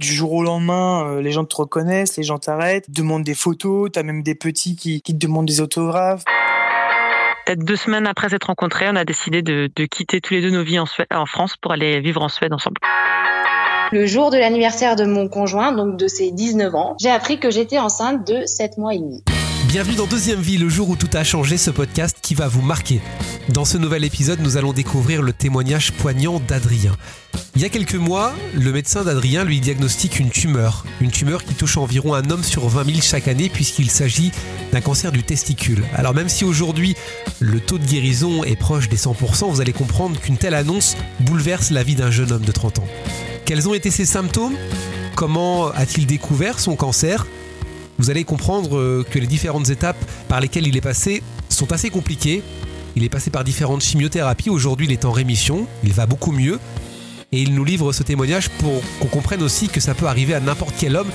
Du jour au lendemain, euh, les gens te reconnaissent, les gens t'arrêtent, demandent des photos, t'as même des petits qui, qui te demandent des autographes. Peut-être deux semaines après s'être rencontrés, on a décidé de, de, quitter tous les deux nos vies en, Suède, en France pour aller vivre en Suède ensemble. Le jour de l'anniversaire de mon conjoint, donc de ses 19 ans, j'ai appris que j'étais enceinte de 7 mois et demi. Bienvenue dans Deuxième Vie, le jour où tout a changé, ce podcast qui va vous marquer. Dans ce nouvel épisode, nous allons découvrir le témoignage poignant d'Adrien. Il y a quelques mois, le médecin d'Adrien lui diagnostique une tumeur. Une tumeur qui touche environ un homme sur 20 000 chaque année puisqu'il s'agit d'un cancer du testicule. Alors même si aujourd'hui le taux de guérison est proche des 100%, vous allez comprendre qu'une telle annonce bouleverse la vie d'un jeune homme de 30 ans. Quels ont été ses symptômes? Comment a-t-il découvert son cancer? Vous allez comprendre euh, que les différentes étapes par lesquelles il est passé sont assez compliquées. Il est passé par différentes chimiothérapies, aujourd'hui il est en rémission, il va beaucoup mieux. Et il nous livre ce témoignage pour qu'on comprenne aussi que ça peut arriver à n'importe quel homme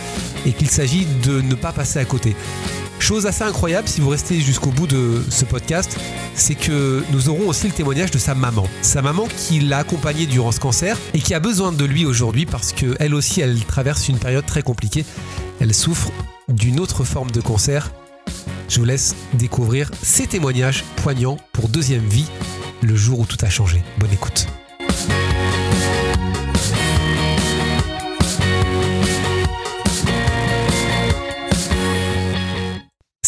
et qu'il s'agit de ne pas passer à côté. Chose assez incroyable, si vous restez jusqu'au bout de ce podcast, c'est que nous aurons aussi le témoignage de sa maman. Sa maman qui l'a accompagné durant ce cancer et qui a besoin de lui aujourd'hui parce qu'elle aussi, elle traverse une période très compliquée. Elle souffre d'une autre forme de cancer. Je vous laisse découvrir ces témoignages poignants pour Deuxième Vie, le jour où tout a changé. Bonne écoute.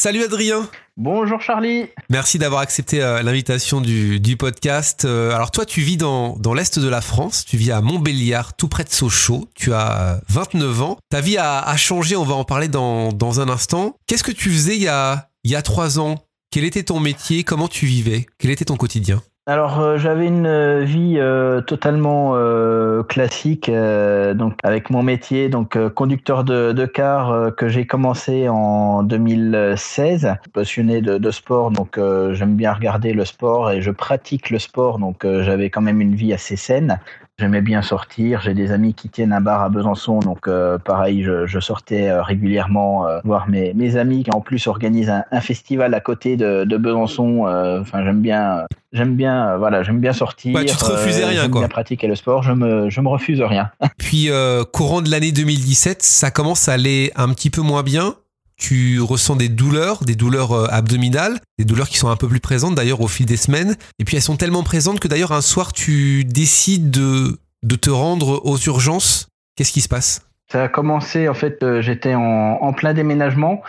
Salut Adrien. Bonjour Charlie. Merci d'avoir accepté euh, l'invitation du, du, podcast. Euh, alors toi, tu vis dans, dans l'est de la France, tu vis à Montbéliard, tout près de Sochaux, tu as 29 ans. Ta vie a, a changé, on va en parler dans, dans un instant. Qu'est-ce que tu faisais il y a, il y a trois ans? Quel était ton métier? Comment tu vivais? Quel était ton quotidien? Alors euh, j'avais une euh, vie euh, totalement euh, classique, donc avec mon métier, donc conducteur de, de car que j'ai commencé en 2016. Passionné de, de sport, donc j'aime bien regarder le sport et je pratique le sport, donc j'avais quand même une vie assez saine. J'aimais bien sortir. J'ai des amis qui tiennent un bar à Besançon, donc euh, pareil, je, je, sortais euh, régulièrement euh, voir mes, mes, amis qui en plus organisent un, un festival à côté de, de Besançon. Enfin, j'aime bien, j'aime bien, voilà, j'aime bien sortir. Bah, tu te refusais rien, quoi. bien pratiquer le sport. Je me, je me refuse rien. Puis courant de l'année 2017, ça commence à aller un petit peu moins bien tu ressens des douleurs, des douleurs euh, abdominales, des douleurs qui sont un peu plus présentes d'ailleurs au fil des semaines. Et puis elles sont tellement présentes que d'ailleurs un soir tu décides de, te rendre aux urgences. Qu'est-ce qui se passe? Ça a commencé, en fait, euh, j'étais en, plein déménagement.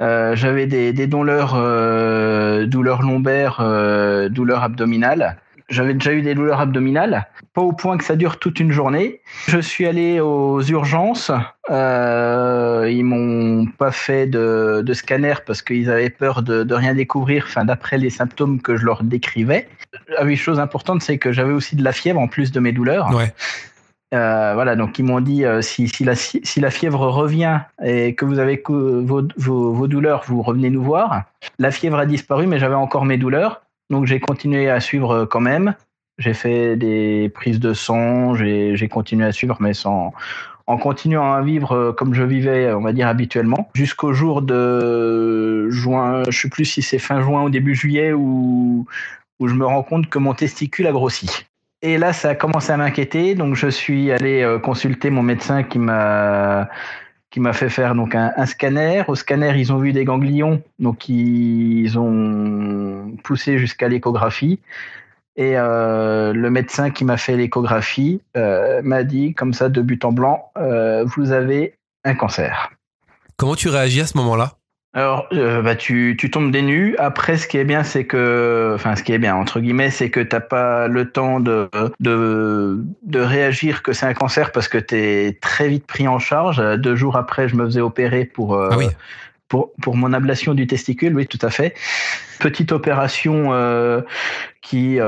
Euh, J'avais des, douleurs, douleurs lombaires, douleurs abdominales. J'avais déjà eu des douleurs abdominales, pas au point que ça dure toute une journée. Je suis allé aux urgences. Euh, ils m'ont pas fait de, de, scanner parce qu'ils avaient peur de, de rien découvrir. Enfin, d'après les symptômes que je leur décrivais. Ah oui, chose importante, c'est que j'avais aussi de la fièvre en plus de mes douleurs. Ouais. Euh, voilà, donc ils m'ont dit euh, si, si, la, si la fièvre revient et que vous avez vos, vos, vos douleurs, vous revenez nous voir. La fièvre a disparu, mais j'avais encore mes douleurs. Donc j'ai continué à suivre quand même. J'ai fait des prises de sang, j'ai continué à suivre, mais en continuant à vivre comme je vivais, on va dire habituellement, jusqu'au jour de juin. Je sais plus si c'est fin juin ou début juillet où où je me rends compte que mon testicule a grossi. Et là, ça a commencé à m'inquiéter, donc je suis allé consulter mon médecin qui m'a qui m'a fait faire donc un, scanner. Au scanner, ils ont vu des ganglions, donc ils ont poussé jusqu'à l'échographie. Et euh, le médecin qui m'a fait l'échographie euh, m'a dit, comme ça, de but en blanc, euh, vous avez un cancer. Comment tu réagis à ce moment-là? Alors, euh, bah, tu, tu tombes des nues. Après, ce qui est bien, c'est que, enfin, ce qui est bien entre guillemets, c'est que t'as pas le temps de de, de réagir que c'est un cancer parce que t'es très vite pris en charge. Deux jours après, je me faisais opérer pour euh, ah oui. pour pour mon ablation du testicule. Oui, tout à fait. Petite opération euh, qui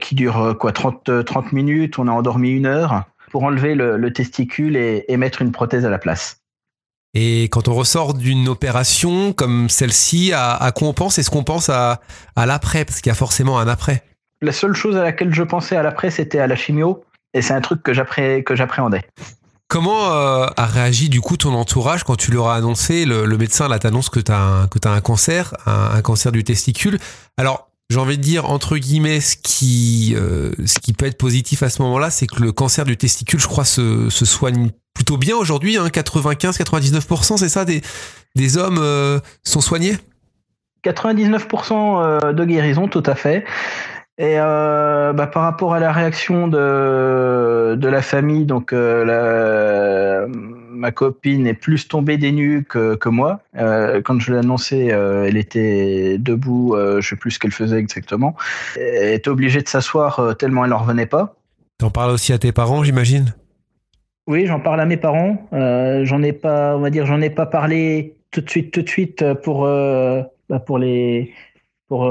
qui dure quoi 30 30 minutes. On a endormi une heure pour enlever le, le testicule et, et mettre une prothèse à la place. Et quand on ressort d'une opération comme celle-ci, à, à, quoi on pense? Est-ce qu'on pense à, à l'après? Parce qu'il y a forcément un après. La seule chose à laquelle je pensais à l'après, c'était à la chimio. Et c'est un truc que j'appréhendais. Comment euh, a réagi du coup ton entourage quand tu leur as annoncé, le, le médecin là t'annonce que tu as, un, que as un cancer, un, un cancer du testicule? Alors, j'ai envie de dire entre guillemets ce qui euh, ce qui peut être positif à ce moment-là, c'est que le cancer du testicule, je crois, se, se soigne plutôt bien aujourd'hui, hein, 95-99%, c'est ça, des, des hommes euh, sont soignés? 99% de guérison, tout à fait. Et euh, bah, par rapport à la réaction de, de la famille, donc euh, la, ma copine est plus tombée des nues que, que moi. Euh, quand je l'ai annoncé, euh, elle était debout, euh, je sais plus ce qu'elle faisait exactement. Elle était obligée de s'asseoir euh, tellement elle en revenait pas. T'en parles aussi à tes parents, j'imagine? Oui, j'en parle à mes parents. Euh, j'en ai pas, on va dire, j'en ai pas parlé tout de suite, tout de suite pour bah, pour les pour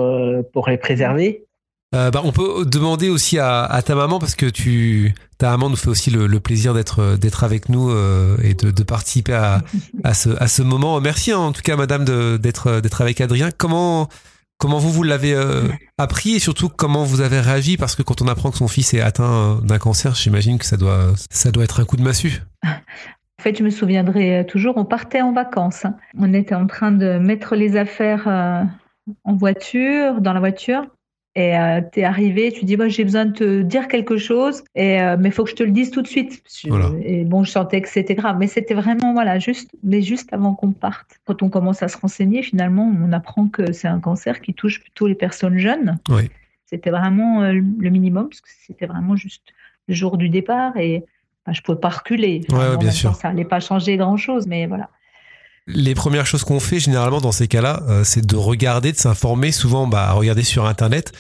pour les préserver. Euh, bah, on peut demander aussi à, ta maman parce que tu, ta maman nous fait aussi le, plaisir d'être d'être avec nous euh, et de, de, participer à, à, ce, à ce moment. Merci hein, en tout cas, Madame, d'être d'être avec Adrien. Comment comment vous vous l'avez euh, appris et surtout comment vous avez réagi? Parce que quand on apprend que son fils est atteint d'un cancer, j'imagine que ça doit ça doit être un coup de massue. En fait, je me souviendrai toujours, on partait en vacances. On était en train de mettre les affaires en voiture, dans la voiture. Et euh, tu es arrivé, tu dis bah, j'ai besoin de te dire quelque chose, et, euh, mais il faut que je te le dise tout de suite. Voilà. Et bon, je sentais que c'était grave, mais c'était vraiment voilà juste, mais juste avant qu'on parte. Quand on commence à se renseigner, finalement, on apprend que c'est un cancer qui touche plutôt les personnes jeunes. Oui. C'était vraiment euh, le minimum, parce que c'était vraiment juste le jour du départ, et bah, je pouvais pas reculer. Ouais, bien sûr. Ça allait pas changer grand chose, mais voilà. Les premières choses qu'on fait généralement dans ces cas-là, euh, c'est de regarder, de s'informer, souvent bah, regarder sur Internet.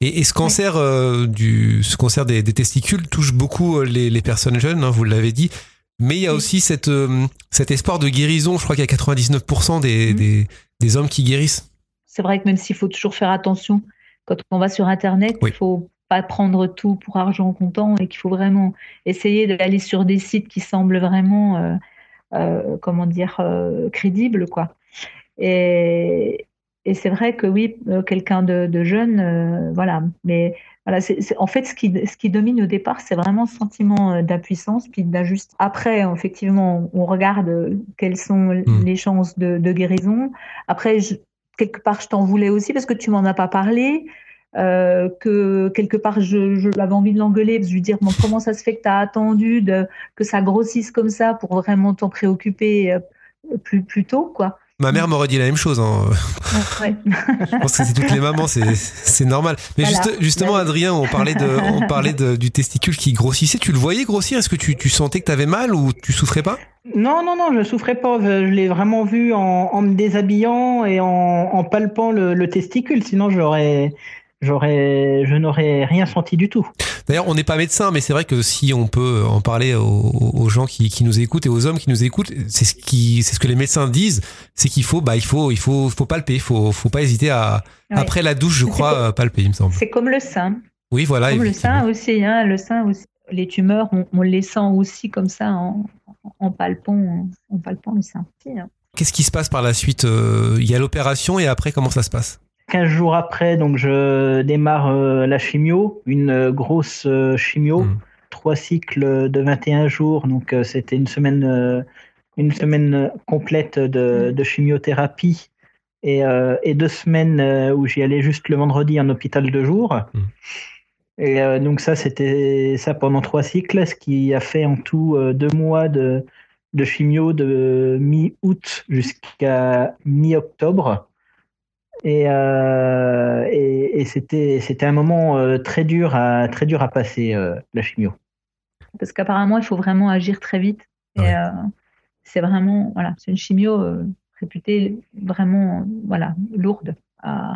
Et, et ce cancer, euh, du, ce cancer des, des, testicules touche beaucoup euh, les, les personnes jeunes, hein, vous l'avez dit. Mais il y a aussi cette, euh, cet espoir de guérison. Je crois qu'il y a 99% des, mmh. des, des, hommes qui guérissent. C'est vrai que même s'il faut toujours faire attention, quand on va sur Internet, oui. il faut pas prendre tout pour argent comptant et qu'il faut vraiment essayer d'aller sur des sites qui semblent vraiment comment dire, euh, crédible, quoi. Et, et c'est vrai que oui, euh, quelqu'un de, de, jeune, voilà. Mais voilà, en fait, ce qui, ce qui domine au départ, c'est vraiment ce sentiment d'impuissance, puis d'injustice. Après, effectivement, on regarde quelles sont mmh. les chances de, de guérison. Après, je, quelque part, je t'en voulais aussi parce que tu m'en as pas parlé. Euh, que quelque part je, je l'avais envie de l'engueuler, je lui dire bon, comment ça se fait que tu as attendu de, que ça grossisse comme ça pour vraiment t'en préoccuper euh, plus, plus tôt, quoi. Ma mère m'aurait dit la même chose. Hein. Ouais. je pense que c'est toutes les mamans, c'est normal. Mais voilà. juste, justement, Adrien, on parlait, de, on parlait de, du testicule qui grossissait. Tu le voyais grossir? Est-ce que tu, tu sentais que tu avais mal ou tu souffrais pas? Non, non, non, je souffrais pas. Je, je l'ai vraiment vu en, en, me déshabillant et en, en palpant le, le testicule. Sinon, j'aurais, j'aurais, je n'aurais rien senti du tout. D'ailleurs, on n'est pas médecin, mais c'est vrai que si on peut en parler aux, aux gens qui, qui, nous écoutent et aux hommes qui nous écoutent, c'est ce qui, c'est ce que les médecins disent, c'est qu'il faut, bah, il faut, il faut, faut palper, il faut, faut pas hésiter à, ouais. après la douche, je crois, comme, palper, il me semble. C'est comme le sein. Oui, voilà. Comme le sein aussi, hein, le sein aussi. Les tumeurs, on, on, les sent aussi comme ça en, en palpant, en palpant le sein. Hein. Qu'est-ce qui se passe par la suite euh, Il y a l'opération et après, comment ça se passe? 15 jours après, donc je démarre euh, la chimio, une euh, grosse euh, chimio, mmh. trois cycles de 21 jours, donc c'était une semaine, une semaine complète de, de chimiothérapie et, et, deux semaines où j'y allais juste le vendredi en hôpital de jour. Mmh. Et donc ça, c'était ça pendant trois cycles, ce qui a fait en tout deux mois de, de chimio de mi-août jusqu'à mi-octobre. Et, euh, et, et c'était c'était un moment euh, très dur à très dur à passer euh, la chimio. Parce qu'apparemment il faut vraiment agir très vite. Et ouais. Euh, c'est vraiment voilà c'est une chimio euh, réputée vraiment voilà lourde à,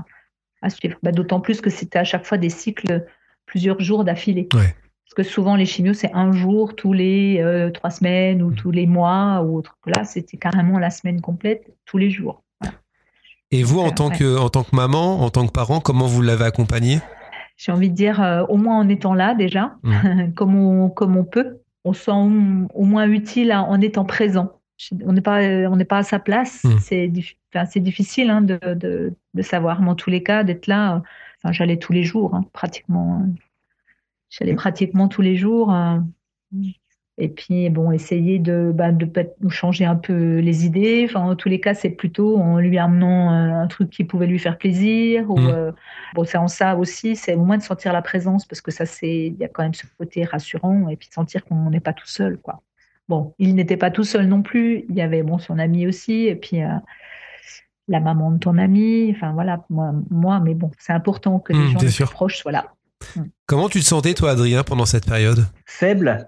à suivre. Bah, D'autant plus que c'était à chaque fois des cycles plusieurs jours d'affilée. Ouais. Parce que souvent les chimios c'est un jour tous les euh, trois semaines ou mmh. tous les mois ou autre. Là c'était carrément la semaine complète tous les jours. Et vous, en tant, ouais. que, en tant que maman, en tant que parent, comment vous l'avez accompagné J'ai envie de dire, euh, au moins en étant là déjà, mmh. comme, on, comme on peut. On se sent au moins utile en étant présent. On n'est pas, on n'est pas à sa place. Mmh. C'est enfin, difficile hein, de, de, de, savoir. Mais en tous les cas, d'être là, enfin, j'allais tous les jours, hein, pratiquement. J'allais pratiquement tous les jours. Euh, et puis bon essayer de bah, de changer un peu les idées enfin en tous les cas c'est plutôt en lui amenant un truc qui pouvait lui faire plaisir ou mmh. euh, bon c'est en ça aussi c'est au moins de sentir la présence parce que ça c'est il y a quand même ce côté rassurant et puis sentir qu'on n'est pas tout seul quoi bon, il n'était pas tout seul non plus. Il y avait bon son ami aussi, et puis la maman de ton ami. Enfin voilà, moi, moi mais bon, c'est important que les mmh, gens proches soient là. Comment tu te sentais toi, Adrien, pendant cette période? Faible.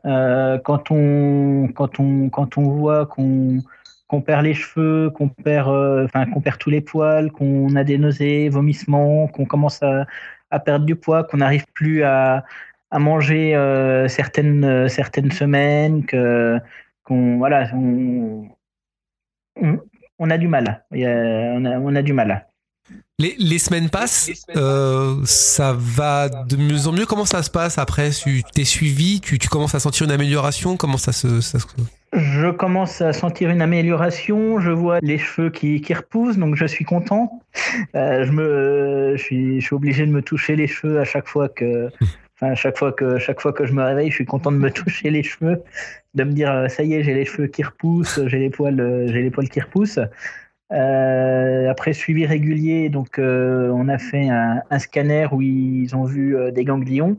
quand on quand on quand on voit qu'on qu'on perd les cheveux, qu'on perd, euh, qu'on perd tous les poils, qu'on a des nausées, vomissements, qu'on commence à, perdre du poids, qu'on n'arrive plus à, manger euh, certaines, certaines semaines, que, qu'on, voilà, on, on, a du mal. on, a, du mal. Les, les semaines passent, euh, ça va de mieux en mieux. Comment ça se passe après? Tu t'es suivi, tu, tu commences à sentir une amélioration? Comment ça se, ça se... Je commence à sentir une amélioration, je vois les cheveux qui, qui repoussent, donc je suis content. Euh, je, me, je, suis, je suis obligé de me toucher les cheveux à chaque fois que, enfin, chaque fois que, chaque fois que je me réveille, je suis content de me toucher les cheveux, de me dire euh, ça y est, j'ai les cheveux qui repoussent, j'ai les poils, j'ai les poils qui repoussent. Euh, après suivi régulier, donc on a fait un, un, scanner où ils ont vu des ganglions.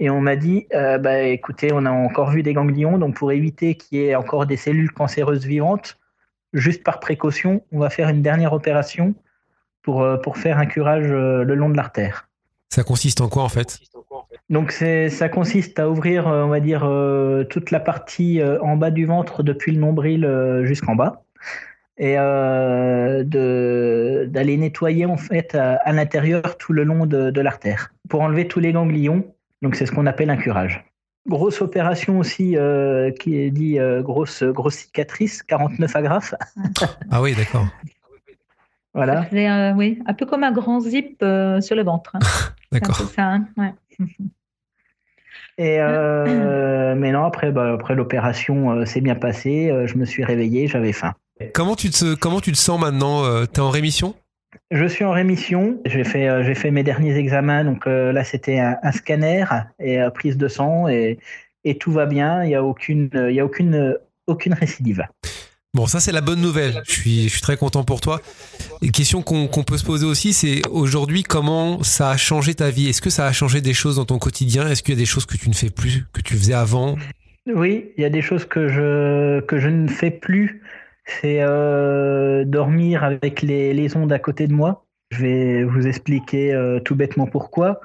Et on m'a dit, euh, bah, écoutez, on a encore vu des ganglions, donc pour éviter qu'il y ait encore des cellules cancéreuses vivantes, juste par précaution, on va faire une dernière opération pour, euh, pour faire un curage euh, le long de l'artère. Ça consiste en quoi en fait? Donc ça consiste à ouvrir, on va dire, toute la partie en bas du ventre depuis le nombril jusqu'en bas et d'aller nettoyer en fait à, l'intérieur tout le long de, de l'artère pour enlever tous les ganglions donc c'est ce qu'on appelle un curage. Grosse opération aussi euh, qui est dit euh, grosse, grosse cicatrice, 49 agrafes. ah oui, d'accord. Voilà. Euh, oui, un peu comme un grand zip sur le ventre. Hein. d'accord. ça, hein, ouais. Et mais non, après, bah, après l'opération s'est bien passée. je me suis réveillé, j'avais faim. Comment tu te, comment tu te sens maintenant Tu es en rémission? Je suis en rémission. J'ai fait, euh, j'ai fait mes derniers examens. Donc euh, là, c'était un, scanner et euh, prise de sang et, et, tout va bien. Il n'y a aucune, il y a aucune, aucune récidive. Bon, ça c'est la bonne nouvelle. Je suis, je suis très content pour toi. Une question qu'on peut se poser aussi, c'est aujourd'hui comment ça a changé ta vie? Est-ce que ça a changé des choses dans ton quotidien? Est-ce qu'il y a des choses que tu ne fais plus, que tu faisais avant? Oui, il y a des choses que je, que je ne fais plus c'est euh, dormir avec les, ondes à côté de moi. Je vais vous expliquer euh, tout bêtement pourquoi.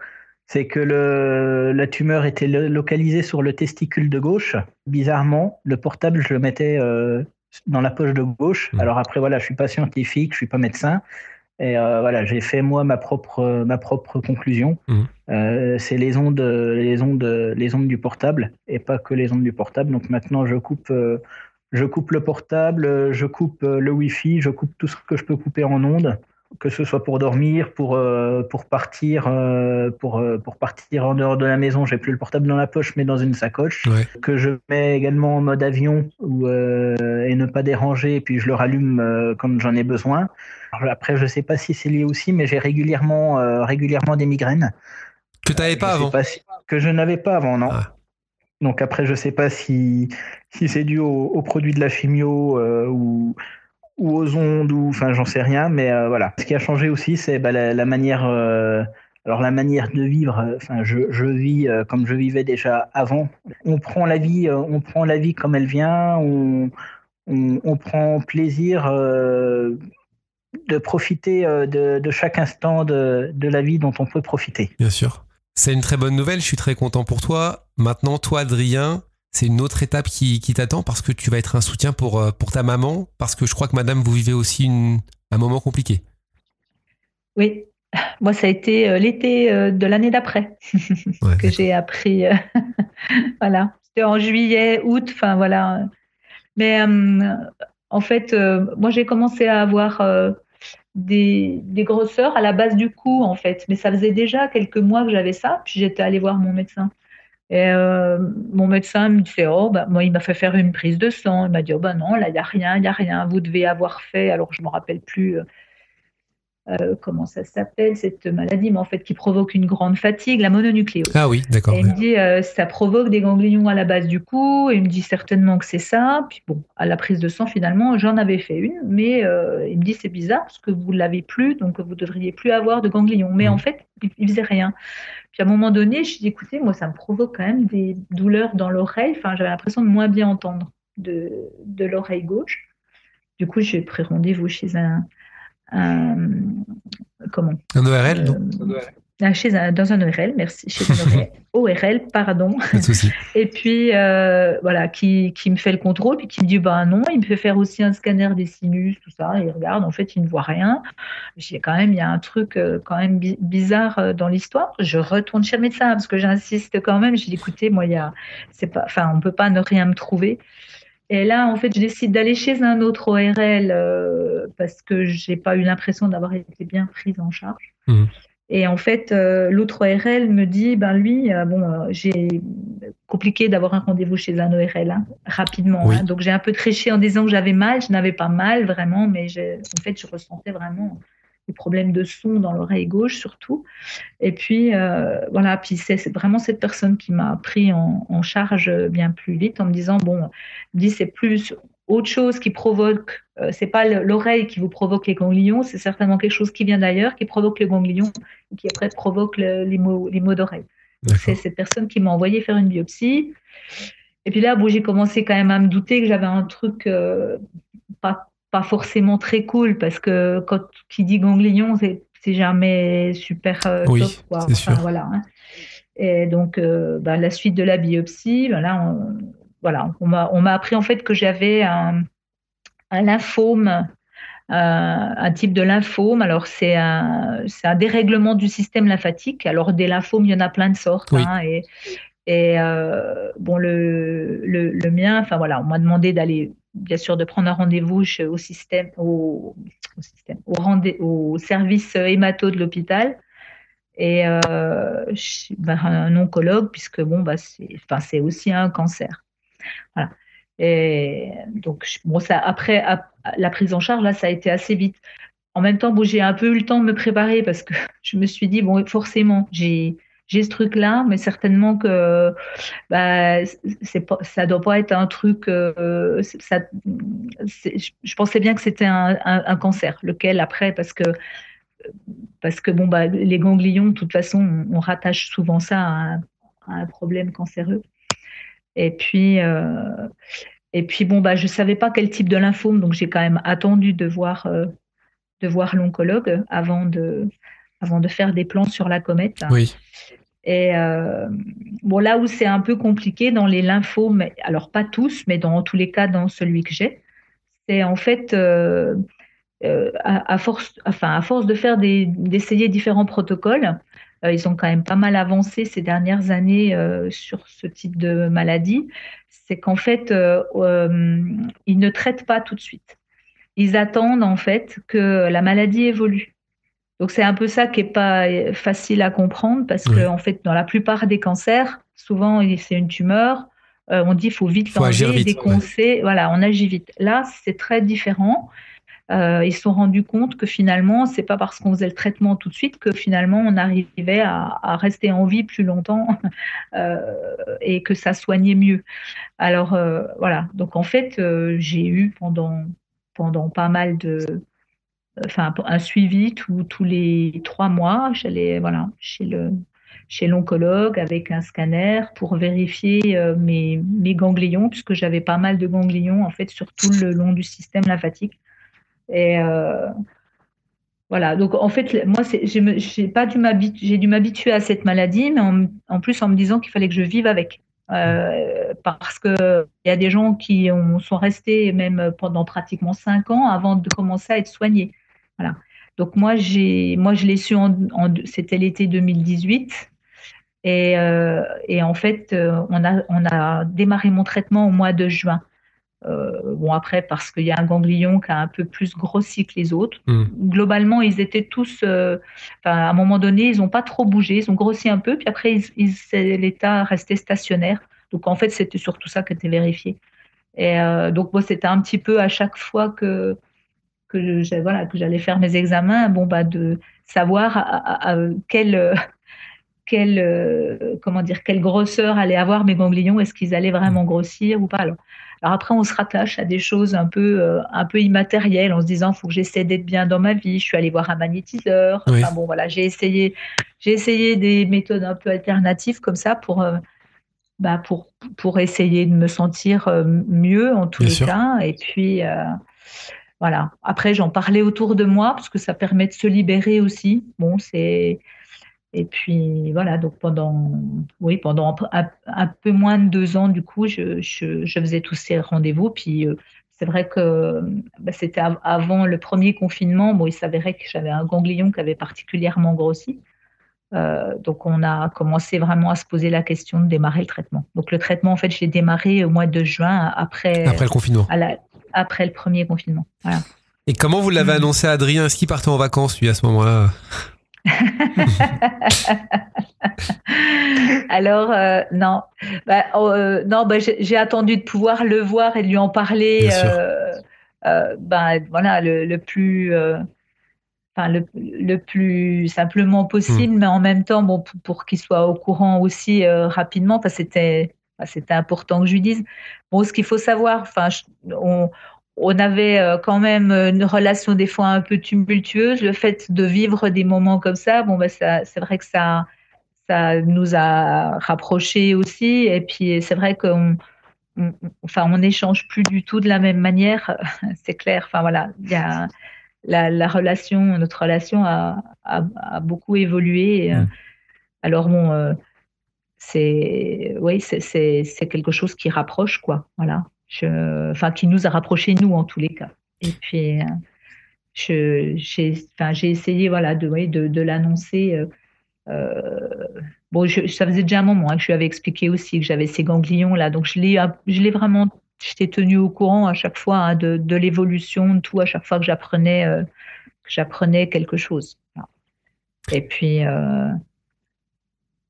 C'est que la tumeur était localisée sur le testicule de gauche. Bizarrement, le portable, je le mettais euh, dans la poche de gauche. Mmh. Alors après, voilà, je suis pas scientifique, je suis pas médecin. Et voilà, j'ai fait moi ma propre ma propre conclusion. Mmh. c'est les ondes les ondes les ondes du portable et pas que les ondes du portable. Donc maintenant, je coupe je coupe le portable, je coupe euh, le Wi-Fi, je coupe tout ce que je peux couper en ondes, que ce soit pour dormir, pour, euh, pour, partir, euh, pour, pour partir en dehors de la maison. J'ai plus le portable dans la poche, mais dans une sacoche, que je mets également en mode avion ou, et ne pas déranger, et puis je le rallume comme j'en ai besoin. après, je ne sais pas si c'est lié aussi, mais j'ai régulièrement, régulièrement des migraines. Que tu n'avais pas avant Que je n'avais pas avant, non. Ah. Donc après, je ne sais pas si, si c'est dû aux, produits de la chimio euh, ou, aux ondes, ou enfin j'en sais rien, mais euh, voilà. Ce qui a changé aussi, c'est bah, la, manière, euh, alors la manière de vivre. Enfin, je, je vis comme je vivais déjà avant. On prend la vie, on prend la vie comme elle vient. On, on, on prend plaisir de profiter de, de, chaque instant de, de la vie dont on peut profiter. Bien sûr. C'est une très bonne nouvelle, je suis très content pour toi. Maintenant, toi, Adrien, c'est une autre étape qui, t'attend parce que tu vas être un soutien pour, euh, pour ta maman, parce que je crois que madame, vous vivez aussi un moment compliqué. Oui, moi, ça a été euh, l'été euh, de l'année d'après que j'ai appris. voilà, c'était en juillet, août, enfin voilà. Mais en fait, moi, j'ai commencé à avoir des, grosseurs à la base du cou, en fait. Mais ça faisait déjà quelques mois que j'avais ça. Puis j'étais allée voir mon médecin. Et euh, mon médecin me disait, oh, bah, moi, il m'a fait faire une prise de sang. Il m'a dit, oh, bah non, là, il n'y a rien, il n'y a rien. Vous devez avoir fait, alors je ne me rappelle plus, euh, comment ça s'appelle cette maladie, mais en fait qui provoque une grande fatigue, la mononucléose. Ah oui, d'accord. il me dit euh, ça provoque des ganglions à la base du cou. Et il me dit certainement que c'est ça. Puis bon, à la prise de sang finalement, j'en avais fait une, mais euh, il me dit c'est bizarre parce que vous l'avez plus, donc vous devriez plus avoir de ganglions. Mais en mmh. fait, il, faisait rien. Puis à un moment donné, je dis écoutez, moi ça me provoque quand même des douleurs dans l'oreille. Enfin, j'avais l'impression de moins bien entendre. de, de l'oreille gauche. Du coup, j'ai pris rendez-vous chez un comment Un ORL, non ah, chez dans un ORL, merci, chez un ORL, pardon. Pas de souci. Et puis, euh, voilà, qui, qui, me fait le contrôle, puis qui me dit, bah non, il me fait faire aussi un scanner des sinus, tout ça, et il regarde, en fait, il ne voit rien. J'ai quand même, il y a un truc euh, quand même bizarre euh, dans l'histoire. Je retourne chez le médecin, parce que j'insiste quand même, je dis, écoutez, moi, il y a, c'est pas, enfin, on peut pas ne rien me trouver. Et là, en fait, je décide d'aller chez un autre ORL parce que j'ai pas eu l'impression d'avoir été bien prise en charge. Mmh. Et en fait, euh, l'autre ORL me dit, ben lui, euh, bon, euh, j'ai compliqué d'avoir un rendez-vous chez un ORL hein, rapidement. Hein. donc j'ai un peu triché en disant que j'avais mal. Je n'avais pas mal vraiment, mais en fait, je ressentais vraiment des problèmes de son dans l'oreille gauche surtout. Et puis voilà, puis c'est vraiment cette personne qui m'a pris en, en, charge bien plus vite en me disant bon, dit c'est plus autre chose qui provoque, euh, c'est pas l'oreille qui vous provoque les ganglions, c'est certainement quelque chose qui vient d'ailleurs, qui provoque les ganglions, et qui après provoque les maux, les maux d'oreille. C'est cette personne qui m'a envoyé faire une biopsie. Et puis là, bon, j'ai commencé quand même à me douter que j'avais un truc euh, pas, pas forcément très cool, parce que quand qui dit ganglion, c'est jamais super euh, oui, top. Quoi. Enfin, sûr. voilà. Hein. Et donc, bah, la suite de la biopsie, ben là, on, voilà, on m'a appris en fait que j'avais un, lymphome, euh, un type de lymphome. Alors, c'est un, un, dérèglement du système lymphatique. Alors, des lymphomes, il y en a plein de sortes. Hein, et, et euh, bon, le, le, mien, enfin voilà, on m'a demandé d'aller, bien sûr, de prendre un rendez-vous au système, au, système, au, au service hémato de l'hôpital et euh, ben, un oncologue, puisque bon, bah, c'est aussi un cancer. Voilà. Et donc, bon, ça, après la prise en charge, là, ça a été assez vite. En même temps, bon, j'ai un peu eu le temps de me préparer parce que je me suis dit, bon, forcément, j'ai j'ai ce truc-là, mais certainement que bah, c'est ça doit pas être un truc. Euh, je pensais bien que c'était un, cancer, lequel après, parce que parce que bon bah les ganglions, de toute façon, on, rattache souvent ça à un, à un problème cancéreux. Et puis, euh, et puis bon, bah, je ne savais pas quel type de lymphome, donc j'ai quand même attendu de voir, euh, de voir l'oncologue avant de, avant de faire des plans sur la comète. Oui. Et euh, bon, là où c'est un peu compliqué dans les lymphomes, alors pas tous, mais dans tous les cas dans celui que j'ai, c'est en fait à, force, enfin à force de faire d'essayer différents protocoles, euh, ils ont quand même pas mal avancé ces dernières années euh, sur ce type de maladie. C'est qu'en fait, euh, ils ne traitent pas tout de suite. Ils attendent en fait que la maladie évolue. Donc c'est un peu ça qui est pas facile à comprendre parce que en fait dans la plupart des cancers, souvent c'est une tumeur, on dit faut vite l'enlever, déconcer, voilà, on agit vite. Là c'est très différent. Euh, ils se sont rendus compte que finalement, c'est pas parce qu'on faisait le traitement tout de suite que finalement on arrivait à, rester en vie plus longtemps euh, et que ça soignait mieux. Alors euh, voilà, donc en fait, j'ai eu pendant pendant pas mal de, enfin un suivi tous les trois mois. J'allais voilà chez le chez l'oncologue avec un scanner pour vérifier mes, mes ganglions, puisque j'avais pas mal de ganglions en fait sur tout le long du système lymphatique. Et euh, voilà, donc en fait, moi, j'ai pas dû j'ai dû m'habituer à cette maladie, mais en, plus en me disant qu'il fallait que je vive avec. Euh, parce qu'il y a des gens qui ont, sont restés même pendant pratiquement cinq ans avant de commencer à être soignés. Voilà. Donc moi, j'ai, moi je l'ai su, en, c'était l'été 2018. Et, euh, et, en fait, on a, on a démarré mon traitement au mois de juin. Euh, bon, après, parce qu'il y a un ganglion qui a un peu plus grossi que les autres. Hmm. Globalement, ils étaient tous, euh, à un moment donné, ils n'ont pas trop bougé, ils ont grossi un peu, puis après, l'état restait stationnaire. Donc, en fait, c'était surtout ça qui était vérifié. Et euh, donc, moi, c'était un petit peu à chaque fois que, que voilà, que j'allais faire mes examens, bon, bah, de savoir à, quelle, quelle, comment dire, quelle grosseur allaient avoir mes ganglions, est-ce qu'ils allaient vraiment grossir ou pas. Alors, alors après, on se rattache à des choses un peu, euh, un peu immatérielles en se disant, il faut que j'essaie d'être bien dans ma vie. Je suis allée voir un magnétiseur. Enfin bon, voilà, j'ai essayé, j'ai essayé des méthodes un peu alternatives comme ça pour, euh, bah, pour, pour essayer de me sentir mieux en tous les cas. Et puis, voilà. Après, j'en parlais autour de moi parce que ça permet de se libérer aussi. Bon, c'est. Et puis voilà, donc pendant, oui, pendant un, peu moins de deux ans, du coup, je, je, je faisais tous ces rendez-vous. Puis c'est vrai que bah, c'était avant le premier confinement. Bon, il s'avérait que j'avais un ganglion qui avait particulièrement grossi. Euh, donc, on a commencé vraiment à se poser la question de démarrer le traitement. Donc, le traitement, en fait, j'ai démarré au mois de juin après, après le confinement. Après le premier confinement. Et comment vous l'avez mm. annoncé à Adrien? Est-ce qu'il partait en vacances, lui, à ce moment-là? Alors euh, non, bah, oh, euh, non, bah, j'ai attendu de pouvoir le voir et de lui en parler. Euh, bah, voilà, le, plus, enfin le, plus simplement possible, hmm. mais en même temps, bon, pour, qu'il soit au courant aussi rapidement, parce que c'était, c'était important que je lui dise. Bon, ce qu'il faut savoir, enfin, on, on avait euh, quand même une relation des fois un peu tumultueuse. Le fait de vivre des moments comme ça, bon, ben ça, c'est vrai que ça, ça nous a rapprochés aussi. Et puis, c'est vrai qu'on, enfin, on n'échange plus du tout de la même manière. c'est clair. Enfin, voilà, il y a la, relation, notre relation a, a, beaucoup évolué. Mm. Alors, bon, euh, c'est, oui, c'est, quelque chose qui rapproche, quoi. Voilà enfin, qui nous a rapprochés, nous, en tous les cas. Et puis, euh, j'ai enfin, essayé voilà, de, de, de l'annoncer. Euh, euh, bon, ça faisait déjà un moment hein, que je lui avais expliqué aussi que j'avais ces ganglions-là. Donc, je l'ai vraiment, j'étais tenue au courant à chaque fois hein, de, de l'évolution, de tout, à chaque fois que j'apprenais j'apprenais quelque chose. Et puis,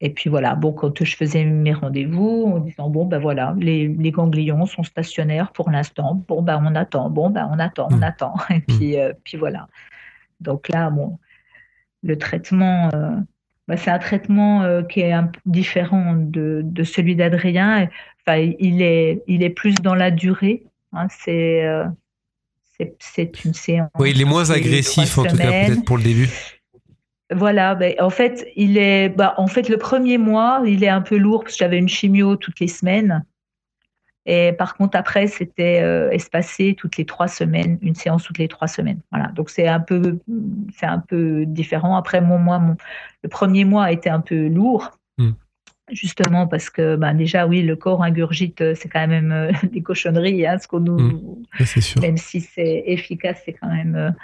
et puis voilà, bon, quand je faisais mes rendez-vous, en disant bon ben voilà, les, les ganglions sont stationnaires pour l'instant. Bon ben on attend, bon ben on attend, on hmm. attend. Et puis hmm. euh, puis voilà. Donc là, bon, le traitement, euh, ben, c'est un traitement euh, qui est un peu différent de, de celui d'Adrien. Enfin, il est il est plus dans la durée. Hein, c'est c'est une séance. Oui, il est moins agressif en tout cas peut-être pour le début. Voilà, ben, en fait, il est, bah, en fait, le premier mois, il est un peu lourd parce que j'avais une chimio toutes les semaines. Et par contre, après, c'était euh, espacé toutes les trois semaines, une séance toutes les trois semaines. Voilà. Donc c'est un peu, c'est un peu différent. Après, mon mois, mon, le premier mois a été un peu lourd. Hmm. Justement parce que ben déjà oui le corps ingurgite euh, c'est quand même euh, des cochonneries hein, ce qu'on nous hmm. même si c'est efficace c'est quand même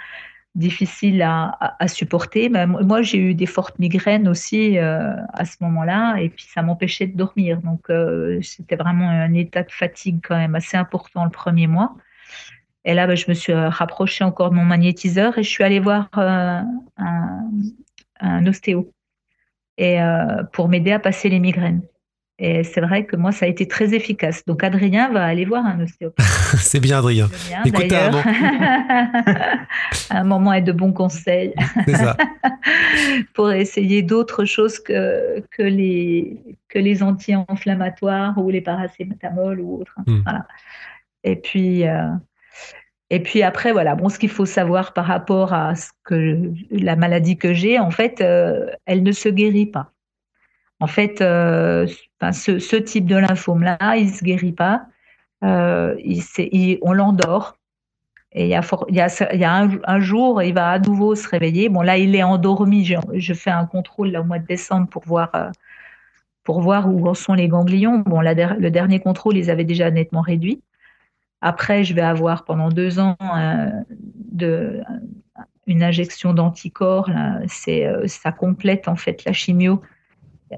difficile à, supporter. moi, j'ai eu des fortes migraines aussi euh, à ce moment-là, et puis ça m'empêchait de dormir. Donc, euh, c'était vraiment un état de fatigue quand même assez important le premier mois. Et là, ben, je me suis rapprochée encore de mon magnétiseur et je suis allée voir euh, un, un, ostéo et, pour m'aider à passer les migraines. Et c'est vrai que moi, ça a été très efficace. Donc, Adrien va aller voir un ostéopathe. c'est bien, Adrien. Écoute, un moment et de bons conseils. C'est ça. Pour essayer d'autres choses que, que les, que les anti-inflammatoires ou les paracétamol ou autres. Hmm. Voilà. Et puis, euh, et puis après, voilà, bon, ce qu'il faut savoir par rapport à ce que la maladie que j'ai, en fait, euh, elle ne se guérit pas. En fait, euh, ce, type de lymphome-là, il ne se guérit pas. Euh, on l'endort. Et il y a, un, jour, il va à nouveau se réveiller. Bon, là, il est endormi. Je, fais un contrôle au mois de décembre pour voir, euh, pour voir où en sont les ganglions. Bon, le dernier contrôle, ils avaient déjà nettement réduit. Après, je vais avoir pendant deux ans une injection d'anticorps. Ça complète en fait la chimio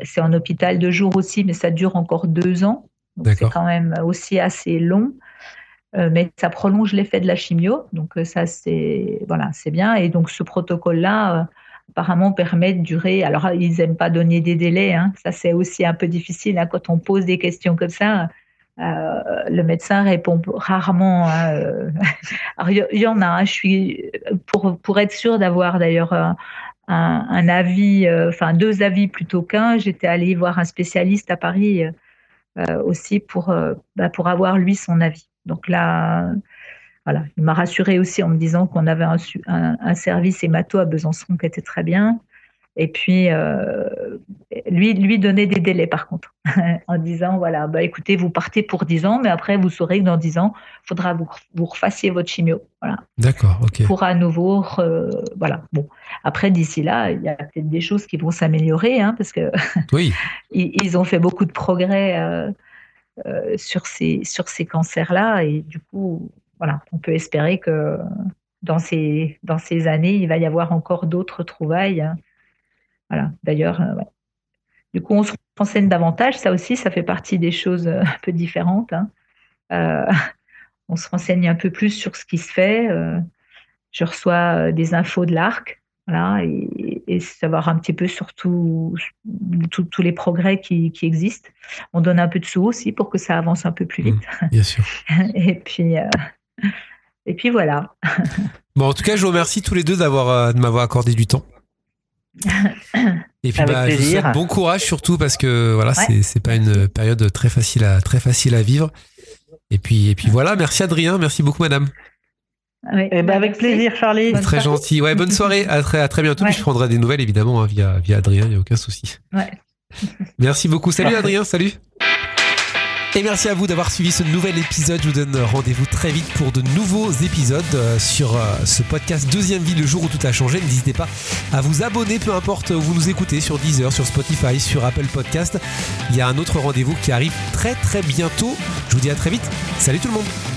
c'est en hôpital de jour aussi, mais ça dure encore deux ans. C'est quand même aussi assez long. Euh, mais ça prolonge l'effet de la chimio. Donc euh, ça, c'est voilà, c'est bien. Et donc ce protocole-là, euh, apparemment, permet de durer. Alors ils n'aiment pas donner des délais. Hein. Ça, c'est aussi un peu difficile hein. quand on pose des questions comme ça. le médecin répond rarement. Hein, il y, en a. je suis pour pour être sûr d'avoir d'ailleurs un, avis, euh, enfin deux avis plutôt qu'un. J'étais allée voir un spécialiste à Paris euh, euh, aussi pour, bah, pour avoir lui son avis. Donc là, voilà, il m'a rassuré aussi en me disant qu'on avait un, un, service hémato à Besançon qui était très bien. Et puis, lui, lui donner des délais par contre, en disant voilà, bah écoutez, vous partez pour 10 ans, mais après vous saurez que dans 10 ans, il faudra vous vous refassiez votre chimio. Voilà. D'accord, ok. Pour à nouveau, voilà. Bon, après d'ici là, il y a peut-être des choses qui vont s'améliorer, hein, parce que oui, ils, ont fait beaucoup de progrès euh, euh, sur ces sur ces cancers-là, et du coup, voilà, on peut espérer que dans ces dans ces années, il va y avoir encore d'autres trouvailles. Hein. Voilà. D'ailleurs, euh, du coup, on se renseigne davantage. Ça aussi, ça fait partie des choses un peu différentes. Hein. on se renseigne un peu plus sur ce qui se fait. je reçois des infos de l'ARC voilà, et, savoir un petit peu sur tous les progrès qui, existent. On donne un peu de sous aussi pour que ça avance un peu plus vite. Mmh, bien sûr. et puis, euh, et puis voilà. Bon, en tout cas, je vous remercie tous les deux d'avoir euh, de m'avoir accordé du temps. Et puis, bah, je vous souhaite bon courage surtout parce que voilà, c'est pas une période très facile à très facile à vivre. Et puis, et puis voilà, merci Adrien, merci beaucoup madame. Eh ben avec plaisir, Charlie. très gentil. Ouais, bonne soirée. À très, à très bientôt. je prendrai des nouvelles évidemment hein, via, via Adrien. Il n'y a aucun souci. Ouais. Merci beaucoup. Salut Adrien. Salut. Et merci à vous d'avoir suivi ce nouvel épisode. Je vous donne rendez-vous très vite pour de nouveaux épisodes euh, sur euh, ce podcast Deuxième Vie, le jour où tout a changé. N'hésitez pas à vous abonner, peu importe où vous nous écoutez, sur Deezer, sur Spotify, sur Apple Podcast. Il y a un autre rendez-vous qui arrive très très bientôt. Je vous dis à très vite. Salut tout le monde.